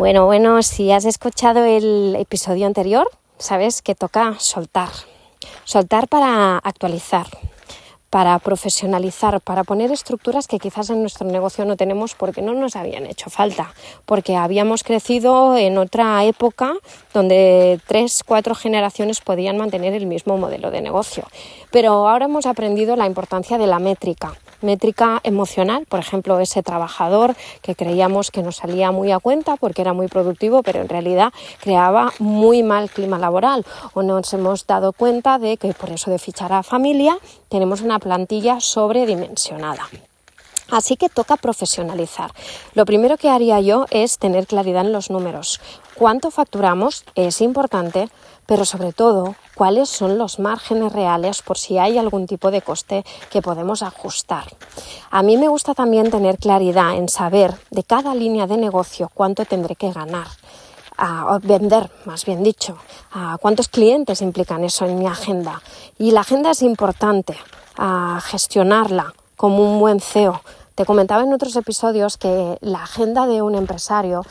Bueno, bueno, si has escuchado el episodio anterior, sabes que toca soltar. Soltar para actualizar, para profesionalizar, para poner estructuras que quizás en nuestro negocio no tenemos porque no nos habían hecho falta, porque habíamos crecido en otra época donde tres, cuatro generaciones podían mantener el mismo modelo de negocio. Pero ahora hemos aprendido la importancia de la métrica, métrica emocional, por ejemplo, ese trabajador que creíamos que nos salía muy a cuenta porque era muy productivo, pero en realidad creaba muy mal clima laboral o nos hemos dado cuenta de que por eso de fichar a familia tenemos una plantilla sobredimensionada. Así que toca profesionalizar. Lo primero que haría yo es tener claridad en los números. Cuánto facturamos es importante, pero sobre todo cuáles son los márgenes reales por si hay algún tipo de coste que podemos ajustar. A mí me gusta también tener claridad en saber de cada línea de negocio cuánto tendré que ganar. A vender, más bien dicho, a cuántos clientes implican eso en mi agenda. Y la agenda es importante, a gestionarla como un buen CEO, te comentaba en otros episodios que la agenda de un empresario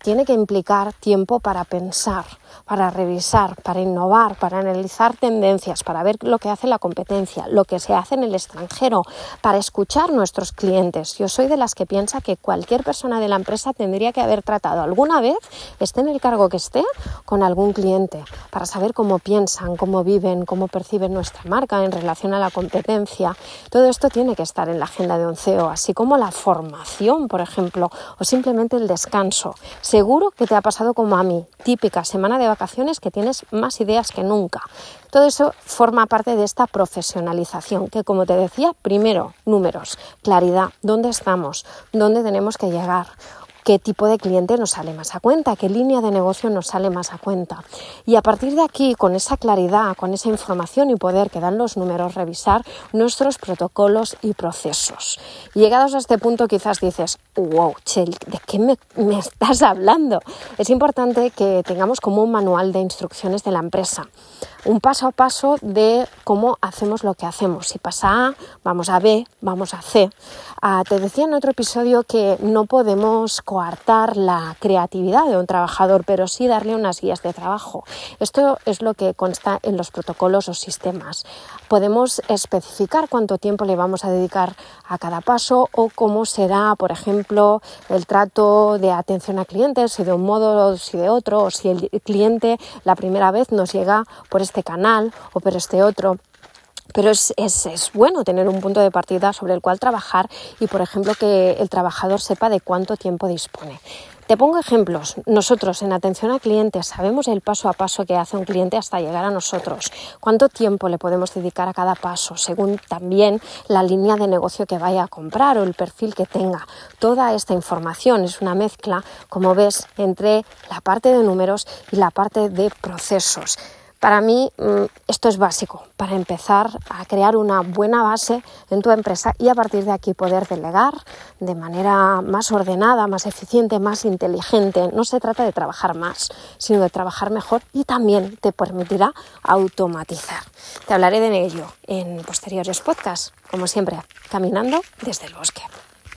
tiene que implicar tiempo para pensar, para revisar, para innovar, para analizar tendencias, para ver lo que hace la competencia, lo que se hace en el extranjero, para escuchar nuestros clientes. Yo soy de las que piensa que cualquier persona de la empresa tendría que haber tratado alguna vez, esté en el cargo que esté, con algún cliente, para saber cómo piensan, cómo viven, cómo perciben nuestra marca en relación a la competencia. Todo esto tiene que estar en la agenda de un CEO, así como la formación, por ejemplo, o simplemente el descanso. Seguro que te ha pasado como a mí, típica semana de vacaciones que tienes más ideas que nunca. Todo eso forma parte de esta profesionalización, que como te decía, primero, números, claridad, dónde estamos, dónde tenemos que llegar, qué tipo de cliente nos sale más a cuenta, qué línea de negocio nos sale más a cuenta. Y a partir de aquí, con esa claridad, con esa información y poder que dan los números, revisar nuestros protocolos y procesos. llegados a este punto quizás dices, wow, Chel, ¿de qué me, estás hablando? Es importante que tengamos como un manual de instrucciones de la empresa un paso a paso de cómo hacemos lo que hacemos. Si pasa A, vamos a B, vamos a C. Ah, te decía en otro episodio que no podemos coartar la creatividad de un trabajador, pero sí darle unas guías de trabajo. Esto es lo que consta en los protocolos o sistemas. Podemos especificar cuánto tiempo le vamos a dedicar a cada paso o cómo será, por ejemplo, el trato de atención a clientes, si de un modo o si de otro, o si el cliente la primera vez nos llega por este canal o por este otro. Pero es, es, bueno tener un punto de partida sobre el cual trabajar y, por ejemplo, que el trabajador sepa de cuánto tiempo dispone. Te pongo ejemplos. Nosotros en atención a clientes sabemos el paso a paso que hace un cliente hasta llegar a nosotros. Cuánto tiempo le podemos dedicar a cada paso, según también la línea de negocio que vaya a comprar o el perfil que tenga. Toda esta información es una mezcla, como ves, entre la parte de números y la parte de procesos. Para mí mm, esto es básico para empezar a crear una buena base en tu empresa y a partir de aquí poder delegar de manera más ordenada, más eficiente, más inteligente. No se trata de trabajar más, sino de trabajar mejor y también te permitirá automatizar. Te hablaré de ello en posteriores podcasts, como siempre, caminando desde el bosque.